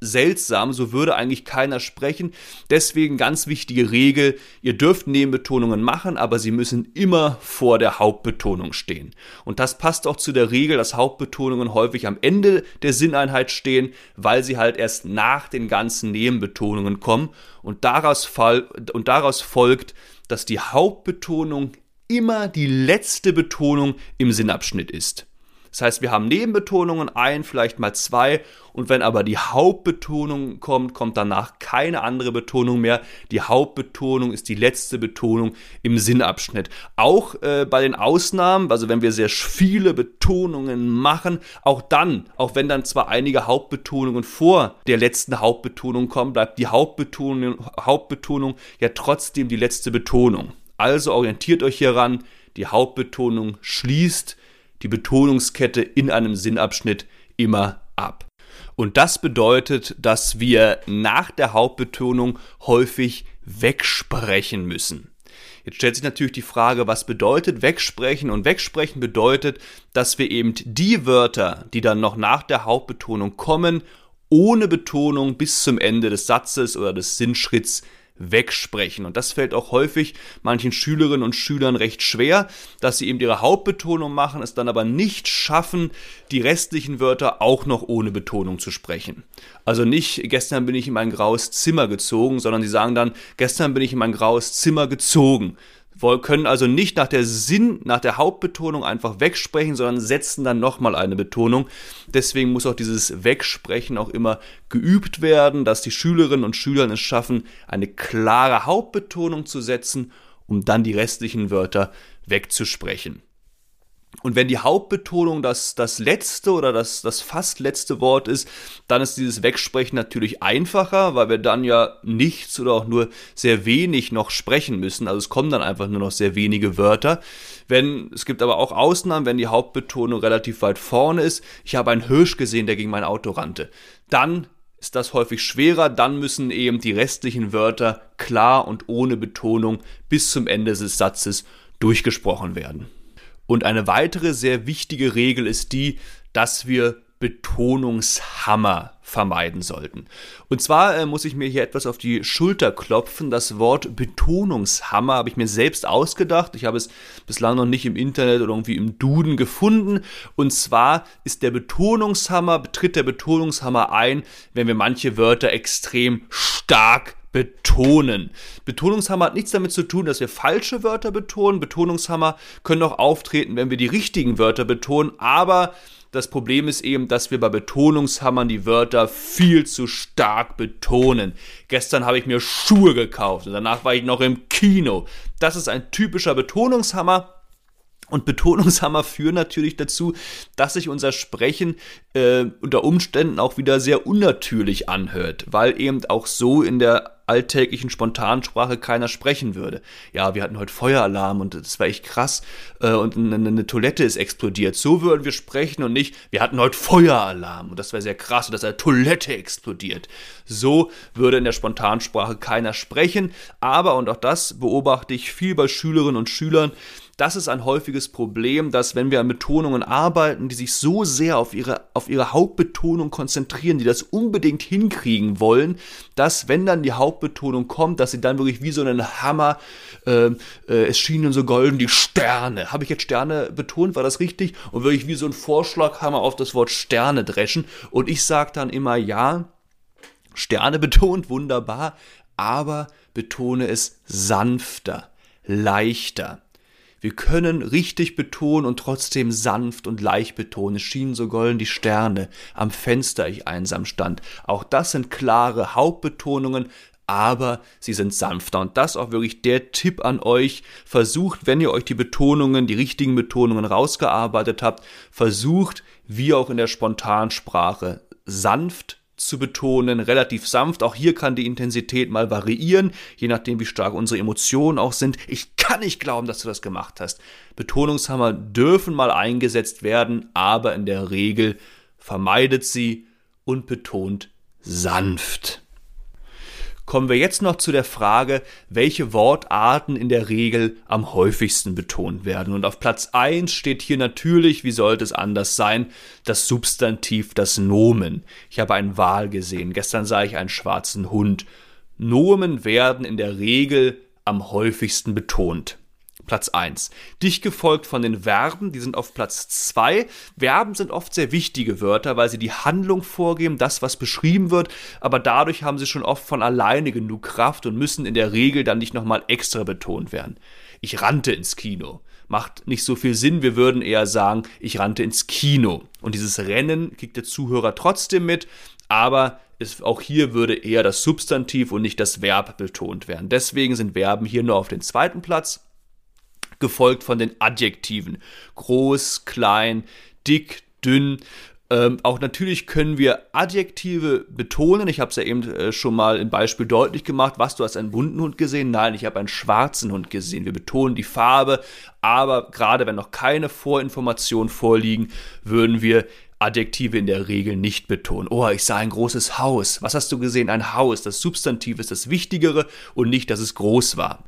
seltsam, so würde eigentlich keiner sprechen. Deswegen ganz wichtige Regel, ihr dürft Nebenbetonungen machen, aber sie müssen immer vor der Hauptbetonung stehen. Und das passt auch zu der Regel, dass Hauptbetonungen häufig am Ende der Sinneinheit stehen, weil sie halt erst nach den ganzen Nebenbetonungen kommen und daraus, fall, und daraus folgt, dass die Hauptbetonung immer die letzte Betonung im Sinnabschnitt ist. Das heißt, wir haben Nebenbetonungen, ein, vielleicht mal zwei. Und wenn aber die Hauptbetonung kommt, kommt danach keine andere Betonung mehr. Die Hauptbetonung ist die letzte Betonung im Sinnabschnitt. Auch äh, bei den Ausnahmen, also wenn wir sehr viele Betonungen machen, auch dann, auch wenn dann zwar einige Hauptbetonungen vor der letzten Hauptbetonung kommen, bleibt die Hauptbetonung, Hauptbetonung ja trotzdem die letzte Betonung. Also orientiert euch hieran, die Hauptbetonung schließt die Betonungskette in einem Sinnabschnitt immer ab. Und das bedeutet, dass wir nach der Hauptbetonung häufig wegsprechen müssen. Jetzt stellt sich natürlich die Frage, was bedeutet wegsprechen? Und wegsprechen bedeutet, dass wir eben die Wörter, die dann noch nach der Hauptbetonung kommen, ohne Betonung bis zum Ende des Satzes oder des Sinnschritts wegsprechen. Und das fällt auch häufig manchen Schülerinnen und Schülern recht schwer, dass sie eben ihre Hauptbetonung machen, es dann aber nicht schaffen, die restlichen Wörter auch noch ohne Betonung zu sprechen. Also nicht, gestern bin ich in mein graues Zimmer gezogen, sondern sie sagen dann, gestern bin ich in mein graues Zimmer gezogen können also nicht nach der Sinn, nach der Hauptbetonung einfach wegsprechen, sondern setzen dann nochmal eine Betonung. Deswegen muss auch dieses Wegsprechen auch immer geübt werden, dass die Schülerinnen und Schüler es schaffen, eine klare Hauptbetonung zu setzen, um dann die restlichen Wörter wegzusprechen. Und wenn die Hauptbetonung das, das letzte oder das, das fast letzte Wort ist, dann ist dieses Wegsprechen natürlich einfacher, weil wir dann ja nichts oder auch nur sehr wenig noch sprechen müssen. Also es kommen dann einfach nur noch sehr wenige Wörter. Wenn, es gibt aber auch Ausnahmen, wenn die Hauptbetonung relativ weit vorne ist. Ich habe einen Hirsch gesehen, der gegen mein Auto rannte. Dann ist das häufig schwerer, dann müssen eben die restlichen Wörter klar und ohne Betonung bis zum Ende des Satzes durchgesprochen werden. Und eine weitere sehr wichtige Regel ist die, dass wir Betonungshammer vermeiden sollten. Und zwar äh, muss ich mir hier etwas auf die Schulter klopfen. Das Wort Betonungshammer habe ich mir selbst ausgedacht. Ich habe es bislang noch nicht im Internet oder irgendwie im Duden gefunden. Und zwar ist der Betonungshammer, betritt der Betonungshammer ein, wenn wir manche Wörter extrem stark betonen. Betonungshammer hat nichts damit zu tun, dass wir falsche Wörter betonen. Betonungshammer können auch auftreten, wenn wir die richtigen Wörter betonen, aber das Problem ist eben, dass wir bei Betonungshammern die Wörter viel zu stark betonen. Gestern habe ich mir Schuhe gekauft und danach war ich noch im Kino. Das ist ein typischer Betonungshammer. Und Betonungshammer führen natürlich dazu, dass sich unser Sprechen äh, unter Umständen auch wieder sehr unnatürlich anhört, weil eben auch so in der alltäglichen Spontansprache keiner sprechen würde. Ja, wir hatten heute Feueralarm und das war echt krass äh, und eine, eine, Toilette ist explodiert. So würden wir sprechen und nicht, wir hatten heute Feueralarm und das war sehr krass und dass eine Toilette explodiert. So würde in der Spontansprache keiner sprechen, aber, und auch das beobachte ich viel bei Schülerinnen und Schülern, das ist ein häufiges Problem, dass wenn wir an Betonungen arbeiten, die sich so sehr auf ihre, auf ihre Hauptbetonung konzentrieren, die das unbedingt hinkriegen wollen, dass wenn dann die Hauptbetonung kommt, dass sie dann wirklich wie so einen Hammer, äh, äh, es schienen so golden die Sterne. Habe ich jetzt Sterne betont? War das richtig? Und wirklich wie so ein Vorschlaghammer auf das Wort Sterne dreschen. Und ich sage dann immer, ja, Sterne betont, wunderbar, aber betone es sanfter, leichter. Wir können richtig betonen und trotzdem sanft und leicht betonen. Es schienen so golden die Sterne am Fenster, ich einsam stand. Auch das sind klare Hauptbetonungen, aber sie sind sanfter. Und das auch wirklich der Tipp an euch. Versucht, wenn ihr euch die Betonungen, die richtigen Betonungen rausgearbeitet habt, versucht, wie auch in der Spontansprache, sanft zu betonen, relativ sanft. Auch hier kann die Intensität mal variieren, je nachdem, wie stark unsere Emotionen auch sind. Ich kann nicht glauben, dass du das gemacht hast. Betonungshammer dürfen mal eingesetzt werden, aber in der Regel vermeidet sie und betont sanft. Kommen wir jetzt noch zu der Frage, welche Wortarten in der Regel am häufigsten betont werden. Und auf Platz 1 steht hier natürlich, wie sollte es anders sein, das Substantiv, das Nomen. Ich habe einen Wal gesehen, gestern sah ich einen schwarzen Hund. Nomen werden in der Regel am häufigsten betont. Platz 1. Dicht gefolgt von den Verben, die sind auf Platz 2. Verben sind oft sehr wichtige Wörter, weil sie die Handlung vorgeben, das, was beschrieben wird, aber dadurch haben sie schon oft von alleine genug Kraft und müssen in der Regel dann nicht nochmal extra betont werden. Ich rannte ins Kino. Macht nicht so viel Sinn, wir würden eher sagen, ich rannte ins Kino. Und dieses Rennen kriegt der Zuhörer trotzdem mit, aber ist, auch hier würde eher das Substantiv und nicht das Verb betont werden. Deswegen sind Verben hier nur auf den zweiten Platz gefolgt von den Adjektiven. Groß, klein, dick, dünn. Ähm, auch natürlich können wir Adjektive betonen. Ich habe es ja eben äh, schon mal im Beispiel deutlich gemacht. Was, du hast einen bunten Hund gesehen? Nein, ich habe einen schwarzen Hund gesehen. Wir betonen die Farbe, aber gerade wenn noch keine Vorinformationen vorliegen, würden wir Adjektive in der Regel nicht betonen. Oh, ich sah ein großes Haus. Was hast du gesehen? Ein Haus. Das Substantiv ist das Wichtigere und nicht, dass es groß war.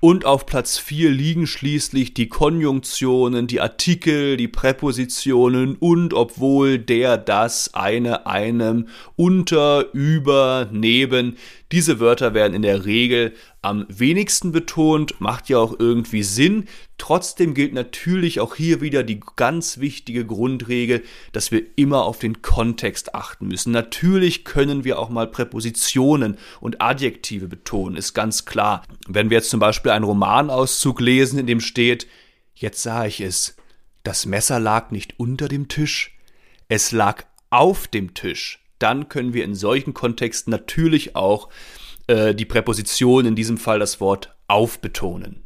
Und auf Platz 4 liegen schließlich die Konjunktionen, die Artikel, die Präpositionen und obwohl der, das, eine, einem, unter, über, neben. Diese Wörter werden in der Regel am wenigsten betont, macht ja auch irgendwie Sinn. Trotzdem gilt natürlich auch hier wieder die ganz wichtige Grundregel, dass wir immer auf den Kontext achten müssen. Natürlich können wir auch mal Präpositionen und Adjektive betonen, ist ganz klar. Wenn wir jetzt zum Beispiel einen Romanauszug lesen, in dem steht, jetzt sah ich es, das Messer lag nicht unter dem Tisch, es lag auf dem Tisch dann können wir in solchen Kontexten natürlich auch äh, die Präposition, in diesem Fall das Wort aufbetonen.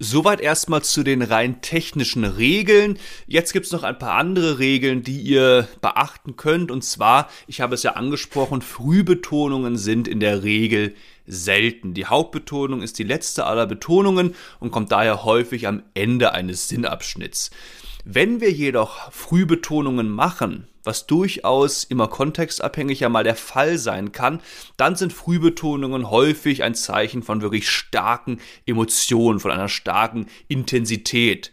Soweit erstmal zu den rein technischen Regeln. Jetzt gibt es noch ein paar andere Regeln, die ihr beachten könnt. Und zwar, ich habe es ja angesprochen, Frühbetonungen sind in der Regel selten. Die Hauptbetonung ist die letzte aller Betonungen und kommt daher häufig am Ende eines Sinnabschnitts. Wenn wir jedoch Frühbetonungen machen, was durchaus immer kontextabhängig ja mal der Fall sein kann, dann sind Frühbetonungen häufig ein Zeichen von wirklich starken Emotionen, von einer starken Intensität.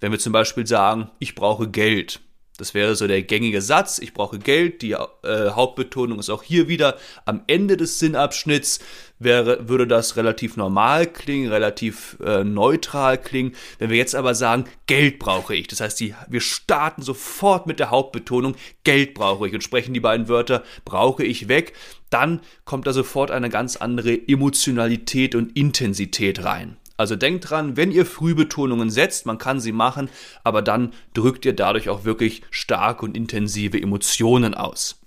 Wenn wir zum Beispiel sagen, ich brauche Geld, das wäre so der gängige Satz. Ich brauche Geld. Die äh, Hauptbetonung ist auch hier wieder am Ende des Sinnabschnitts. Wäre, würde das relativ normal klingen, relativ äh, neutral klingen. Wenn wir jetzt aber sagen, Geld brauche ich, das heißt, die, wir starten sofort mit der Hauptbetonung, Geld brauche ich und sprechen die beiden Wörter brauche ich weg, dann kommt da sofort eine ganz andere Emotionalität und Intensität rein. Also denkt dran, wenn ihr Frühbetonungen setzt, man kann sie machen, aber dann drückt ihr dadurch auch wirklich starke und intensive Emotionen aus.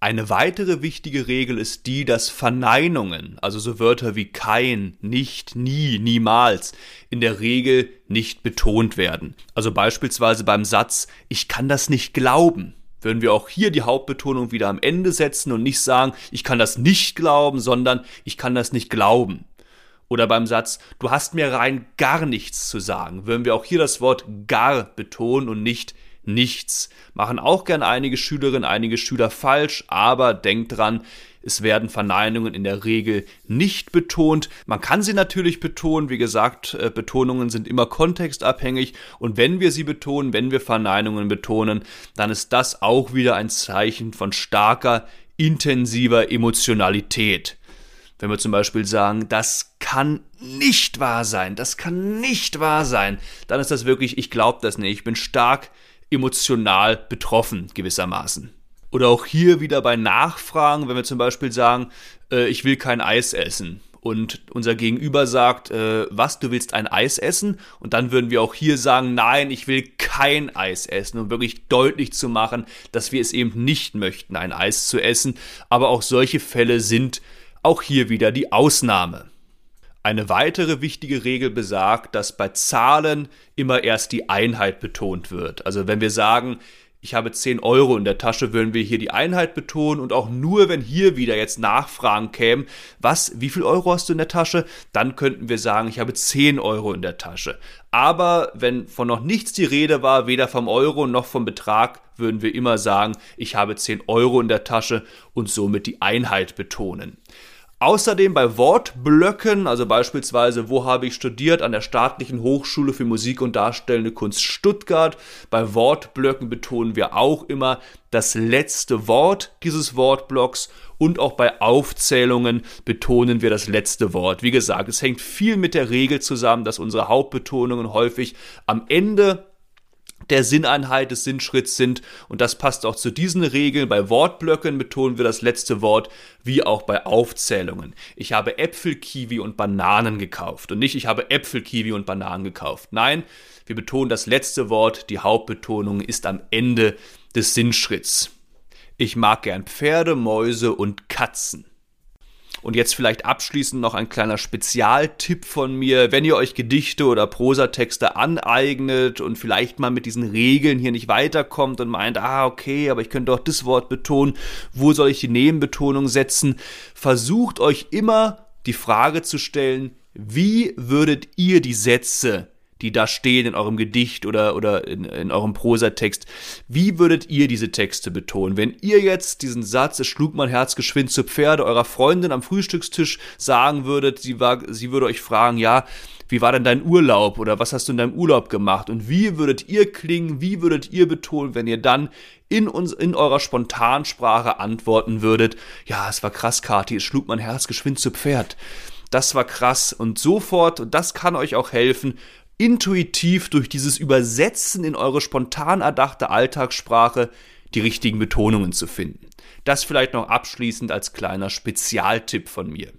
Eine weitere wichtige Regel ist die, dass Verneinungen, also so Wörter wie kein, nicht, nie, niemals, in der Regel nicht betont werden. Also beispielsweise beim Satz, ich kann das nicht glauben, würden wir auch hier die Hauptbetonung wieder am Ende setzen und nicht sagen, ich kann das nicht glauben, sondern ich kann das nicht glauben. Oder beim Satz, du hast mir rein gar nichts zu sagen, würden wir auch hier das Wort gar betonen und nicht nichts. Machen auch gern einige Schülerinnen, einige Schüler falsch, aber denkt dran, es werden Verneinungen in der Regel nicht betont. Man kann sie natürlich betonen. Wie gesagt, äh, Betonungen sind immer kontextabhängig. Und wenn wir sie betonen, wenn wir Verneinungen betonen, dann ist das auch wieder ein Zeichen von starker, intensiver Emotionalität. Wenn wir zum Beispiel sagen, das kann nicht wahr sein, das kann nicht wahr sein, dann ist das wirklich, ich glaube das nicht, ich bin stark emotional betroffen gewissermaßen. Oder auch hier wieder bei Nachfragen, wenn wir zum Beispiel sagen, äh, ich will kein Eis essen und unser Gegenüber sagt, äh, was, du willst ein Eis essen? Und dann würden wir auch hier sagen, nein, ich will kein Eis essen, um wirklich deutlich zu machen, dass wir es eben nicht möchten, ein Eis zu essen. Aber auch solche Fälle sind auch hier wieder die Ausnahme. Eine weitere wichtige Regel besagt, dass bei Zahlen immer erst die Einheit betont wird. Also wenn wir sagen, ich habe 10 Euro in der Tasche, würden wir hier die Einheit betonen und auch nur, wenn hier wieder jetzt Nachfragen kämen, was, wie viel Euro hast du in der Tasche, dann könnten wir sagen, ich habe 10 Euro in der Tasche. Aber wenn von noch nichts die Rede war, weder vom Euro noch vom Betrag, würden wir immer sagen, ich habe 10 Euro in der Tasche und somit die Einheit betonen. Außerdem bei Wortblöcken, also beispielsweise, wo habe ich studiert an der Staatlichen Hochschule für Musik und Darstellende Kunst Stuttgart. Bei Wortblöcken betonen wir auch immer das letzte Wort dieses Wortblocks und auch bei Aufzählungen betonen wir das letzte Wort. Wie gesagt, es hängt viel mit der Regel zusammen, dass unsere Hauptbetonungen häufig am Ende der Sinneinheit des Sinnschritts sind. Und das passt auch zu diesen Regeln. Bei Wortblöcken betonen wir das letzte Wort, wie auch bei Aufzählungen. Ich habe Äpfel, Kiwi und Bananen gekauft. Und nicht, ich habe Äpfel, Kiwi und Bananen gekauft. Nein, wir betonen das letzte Wort. Die Hauptbetonung ist am Ende des Sinnschritts. Ich mag gern Pferde, Mäuse und Katzen. Und jetzt vielleicht abschließend noch ein kleiner Spezialtipp von mir. Wenn ihr euch Gedichte oder Prosatexte aneignet und vielleicht mal mit diesen Regeln hier nicht weiterkommt und meint, ah, okay, aber ich könnte doch das Wort betonen, wo soll ich die Nebenbetonung setzen? Versucht euch immer die Frage zu stellen, wie würdet ihr die Sätze die da stehen in eurem Gedicht oder, oder in, in eurem Prosatext. Wie würdet ihr diese Texte betonen? Wenn ihr jetzt diesen Satz, es schlug mein Herz geschwind zu Pferde, eurer Freundin am Frühstückstisch sagen würdet, sie, war, sie würde euch fragen, ja, wie war denn dein Urlaub oder was hast du in deinem Urlaub gemacht? Und wie würdet ihr klingen, wie würdet ihr betonen, wenn ihr dann in, uns, in eurer Spontansprache antworten würdet, ja, es war krass, Kati, es schlug mein Herz geschwind zu Pferd. Das war krass und sofort, und das kann euch auch helfen, intuitiv durch dieses Übersetzen in eure spontan erdachte Alltagssprache die richtigen Betonungen zu finden. Das vielleicht noch abschließend als kleiner Spezialtipp von mir.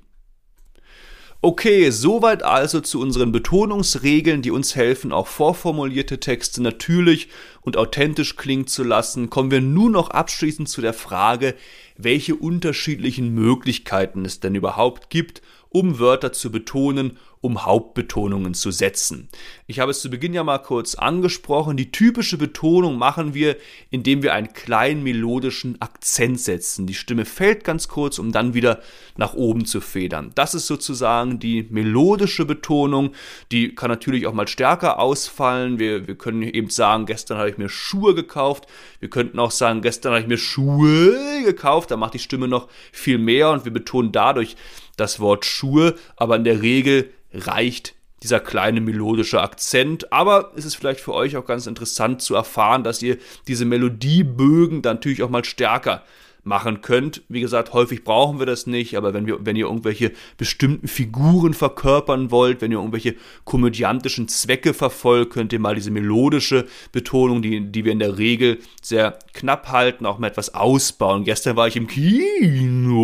Okay, soweit also zu unseren Betonungsregeln, die uns helfen, auch vorformulierte Texte natürlich und authentisch klingen zu lassen. Kommen wir nun noch abschließend zu der Frage, welche unterschiedlichen Möglichkeiten es denn überhaupt gibt, um Wörter zu betonen um Hauptbetonungen zu setzen. Ich habe es zu Beginn ja mal kurz angesprochen. Die typische Betonung machen wir, indem wir einen kleinen melodischen Akzent setzen. Die Stimme fällt ganz kurz, um dann wieder nach oben zu federn. Das ist sozusagen die melodische Betonung. Die kann natürlich auch mal stärker ausfallen. Wir, wir können eben sagen, gestern habe ich mir Schuhe gekauft. Wir könnten auch sagen, gestern habe ich mir Schuhe gekauft. Da macht die Stimme noch viel mehr und wir betonen dadurch das Wort Schuhe. Aber in der Regel reicht dieser kleine melodische Akzent. Aber es ist vielleicht für euch auch ganz interessant zu erfahren, dass ihr diese Melodiebögen dann natürlich auch mal stärker machen könnt. Wie gesagt, häufig brauchen wir das nicht, aber wenn, wir, wenn ihr irgendwelche bestimmten Figuren verkörpern wollt, wenn ihr irgendwelche komödiantischen Zwecke verfolgt, könnt ihr mal diese melodische Betonung, die, die wir in der Regel sehr knapp halten, auch mal etwas ausbauen. Gestern war ich im Kino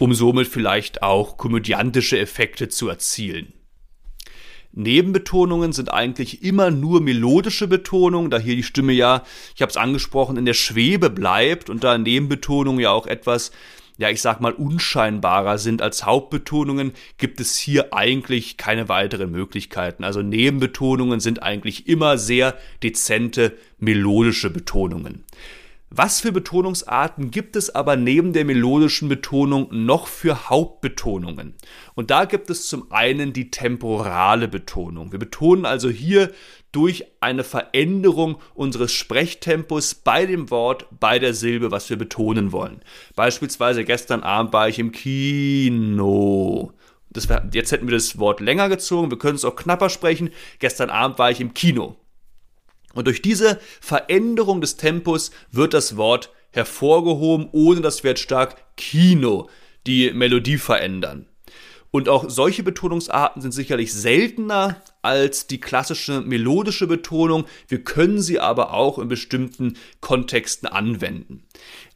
um somit vielleicht auch komödiantische Effekte zu erzielen. Nebenbetonungen sind eigentlich immer nur melodische Betonungen, da hier die Stimme ja, ich habe es angesprochen, in der Schwebe bleibt und da Nebenbetonungen ja auch etwas, ja, ich sag mal, unscheinbarer sind als Hauptbetonungen, gibt es hier eigentlich keine weiteren Möglichkeiten. Also Nebenbetonungen sind eigentlich immer sehr dezente melodische Betonungen. Was für Betonungsarten gibt es aber neben der melodischen Betonung noch für Hauptbetonungen? Und da gibt es zum einen die temporale Betonung. Wir betonen also hier durch eine Veränderung unseres Sprechtempos bei dem Wort, bei der Silbe, was wir betonen wollen. Beispielsweise gestern Abend war ich im Kino. Wär, jetzt hätten wir das Wort länger gezogen, wir können es auch knapper sprechen. Gestern Abend war ich im Kino. Und durch diese Veränderung des Tempos wird das Wort hervorgehoben, ohne dass wir jetzt stark Kino die Melodie verändern. Und auch solche Betonungsarten sind sicherlich seltener als die klassische melodische Betonung. Wir können sie aber auch in bestimmten Kontexten anwenden.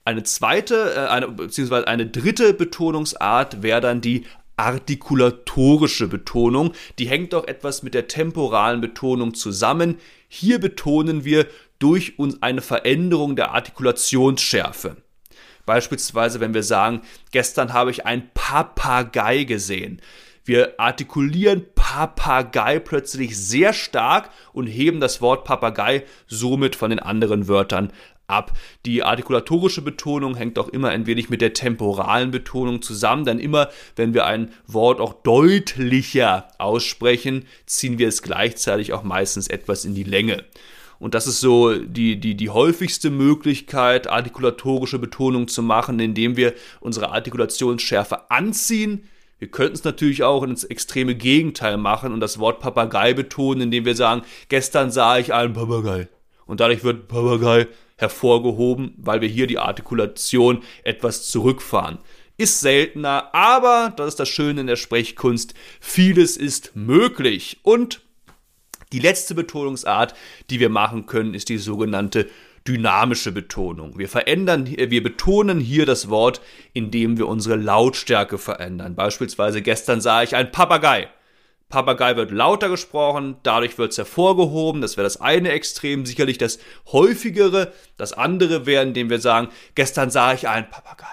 Eine zweite, äh, eine, beziehungsweise eine dritte Betonungsart wäre dann die artikulatorische Betonung. Die hängt auch etwas mit der temporalen Betonung zusammen. Hier betonen wir durch uns eine Veränderung der Artikulationsschärfe. Beispielsweise, wenn wir sagen, gestern habe ich einen Papagei gesehen. Wir artikulieren Papagei plötzlich sehr stark und heben das Wort Papagei somit von den anderen Wörtern ab. Die artikulatorische Betonung hängt auch immer ein wenig mit der temporalen Betonung zusammen, denn immer, wenn wir ein Wort auch deutlicher aussprechen, ziehen wir es gleichzeitig auch meistens etwas in die Länge. und das ist so die, die, die häufigste Möglichkeit, artikulatorische Betonung zu machen, indem wir unsere Artikulationsschärfe anziehen. Wir könnten es natürlich auch ins extreme Gegenteil machen und das Wort Papagei betonen, indem wir sagen, gestern sah ich einen Papagei. Und dadurch wird Papagei hervorgehoben, weil wir hier die Artikulation etwas zurückfahren. Ist seltener, aber das ist das Schöne in der Sprechkunst. Vieles ist möglich. Und die letzte Betonungsart, die wir machen können, ist die sogenannte dynamische Betonung. Wir verändern, wir betonen hier das Wort, indem wir unsere Lautstärke verändern. Beispielsweise gestern sah ich ein Papagei. Papagei wird lauter gesprochen, dadurch wird es hervorgehoben. Das wäre das eine Extrem, sicherlich das häufigere. Das andere wäre, indem wir sagen, gestern sah ich einen Papagei.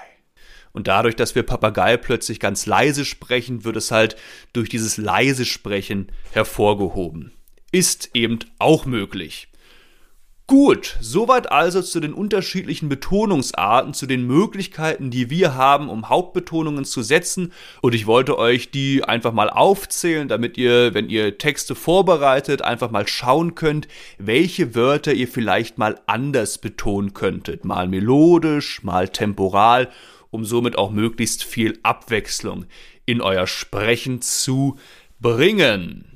Und dadurch, dass wir Papagei plötzlich ganz leise sprechen, wird es halt durch dieses leise Sprechen hervorgehoben. Ist eben auch möglich. Gut, soweit also zu den unterschiedlichen Betonungsarten, zu den Möglichkeiten, die wir haben, um Hauptbetonungen zu setzen. Und ich wollte euch die einfach mal aufzählen, damit ihr, wenn ihr Texte vorbereitet, einfach mal schauen könnt, welche Wörter ihr vielleicht mal anders betonen könntet. Mal melodisch, mal temporal, um somit auch möglichst viel Abwechslung in euer Sprechen zu bringen.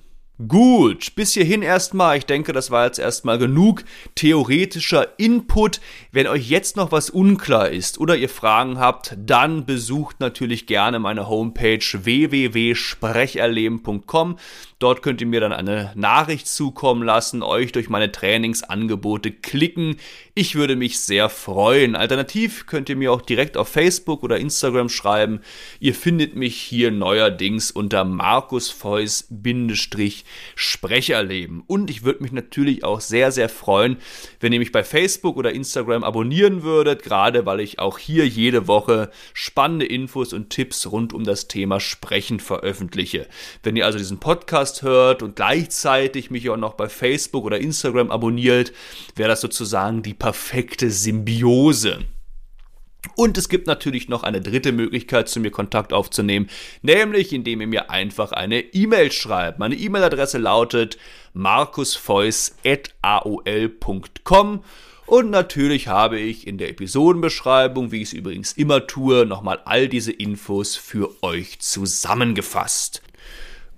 Gut, bis hierhin erstmal. Ich denke, das war jetzt erstmal genug theoretischer Input. Wenn euch jetzt noch was unklar ist oder ihr Fragen habt, dann besucht natürlich gerne meine Homepage www.sprecherleben.com. Dort könnt ihr mir dann eine Nachricht zukommen lassen, euch durch meine Trainingsangebote klicken. Ich würde mich sehr freuen. Alternativ könnt ihr mir auch direkt auf Facebook oder Instagram schreiben. Ihr findet mich hier neuerdings unter Markus Feuss Sprecherleben. Und ich würde mich natürlich auch sehr, sehr freuen, wenn ihr mich bei Facebook oder Instagram abonnieren würdet, gerade weil ich auch hier jede Woche spannende Infos und Tipps rund um das Thema Sprechen veröffentliche. Wenn ihr also diesen Podcast hört und gleichzeitig mich auch noch bei Facebook oder Instagram abonniert, wäre das sozusagen die perfekte Symbiose. Und es gibt natürlich noch eine dritte Möglichkeit, zu mir Kontakt aufzunehmen, nämlich indem ihr mir einfach eine E-Mail schreibt. Meine E-Mail-Adresse lautet markusfeuss.aol.com und natürlich habe ich in der Episodenbeschreibung, wie ich es übrigens immer tue, nochmal all diese Infos für euch zusammengefasst.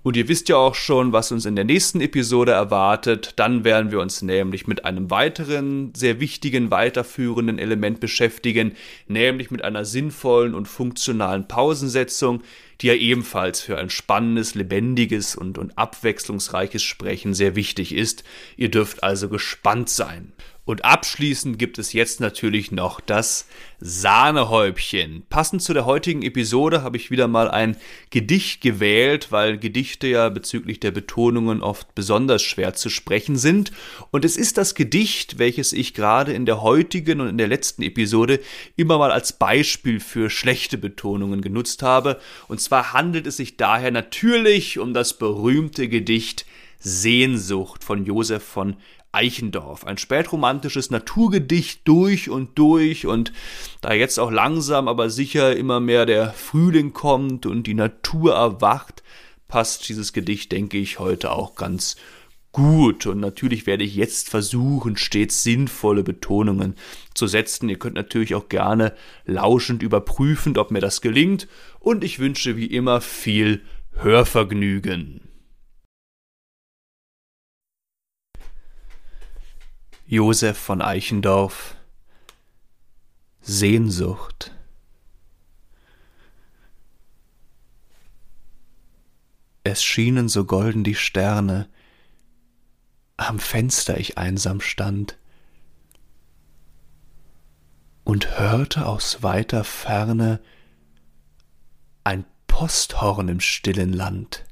Und ihr wisst ja auch schon, was uns in der nächsten Episode erwartet. Dann werden wir uns nämlich mit einem weiteren, sehr wichtigen, weiterführenden Element beschäftigen, nämlich mit einer sinnvollen und funktionalen Pausensetzung, die ja ebenfalls für ein spannendes, lebendiges und, und abwechslungsreiches Sprechen sehr wichtig ist. Ihr dürft also gespannt sein. Und abschließend gibt es jetzt natürlich noch das Sahnehäubchen. Passend zu der heutigen Episode habe ich wieder mal ein Gedicht gewählt, weil Gedichte ja bezüglich der Betonungen oft besonders schwer zu sprechen sind. Und es ist das Gedicht, welches ich gerade in der heutigen und in der letzten Episode immer mal als Beispiel für schlechte Betonungen genutzt habe. Und zwar handelt es sich daher natürlich um das berühmte Gedicht Sehnsucht von Josef von Eichendorff. Ein spätromantisches Naturgedicht durch und durch und da jetzt auch langsam, aber sicher immer mehr der Frühling kommt und die Natur erwacht, passt dieses Gedicht, denke ich, heute auch ganz gut. Und natürlich werde ich jetzt versuchen, stets sinnvolle Betonungen zu setzen. Ihr könnt natürlich auch gerne lauschend überprüfen, ob mir das gelingt. Und ich wünsche wie immer viel Hörvergnügen. Josef von Eichendorff. Sehnsucht. Es schienen so golden die Sterne, am Fenster ich einsam stand und hörte aus weiter Ferne ein Posthorn im stillen Land.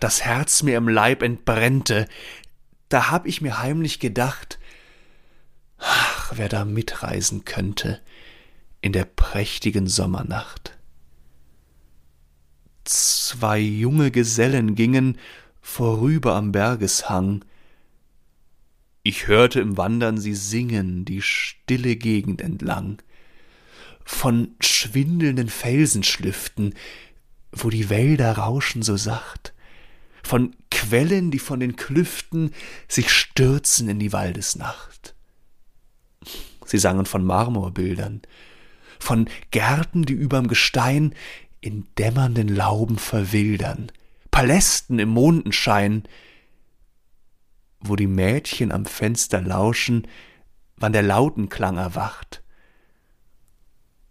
Das Herz mir im Leib entbrennte, da hab ich mir heimlich gedacht, ach, wer da mitreisen könnte in der prächtigen Sommernacht. Zwei junge Gesellen gingen vorüber am Bergeshang. Ich hörte im Wandern sie singen die stille Gegend entlang, von schwindelnden Felsenschlüften, wo die Wälder rauschen so sacht, von Quellen, die von den Klüften sich stürzen in die Waldesnacht. Sie sangen von Marmorbildern, von Gärten, die überm Gestein in dämmernden Lauben verwildern, Palästen im Mondenschein, wo die Mädchen am Fenster lauschen, wann der Lautenklang erwacht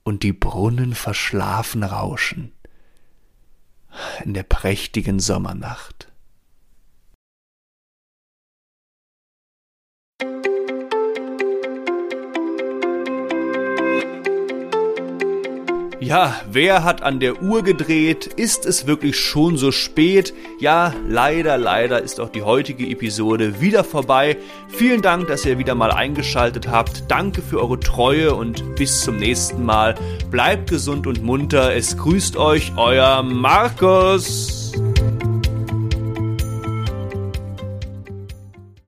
und die Brunnen verschlafen rauschen in der prächtigen Sommernacht. Ja, wer hat an der Uhr gedreht? Ist es wirklich schon so spät? Ja, leider, leider ist auch die heutige Episode wieder vorbei. Vielen Dank, dass ihr wieder mal eingeschaltet habt. Danke für eure Treue und bis zum nächsten Mal. Bleibt gesund und munter. Es grüßt euch euer Markus.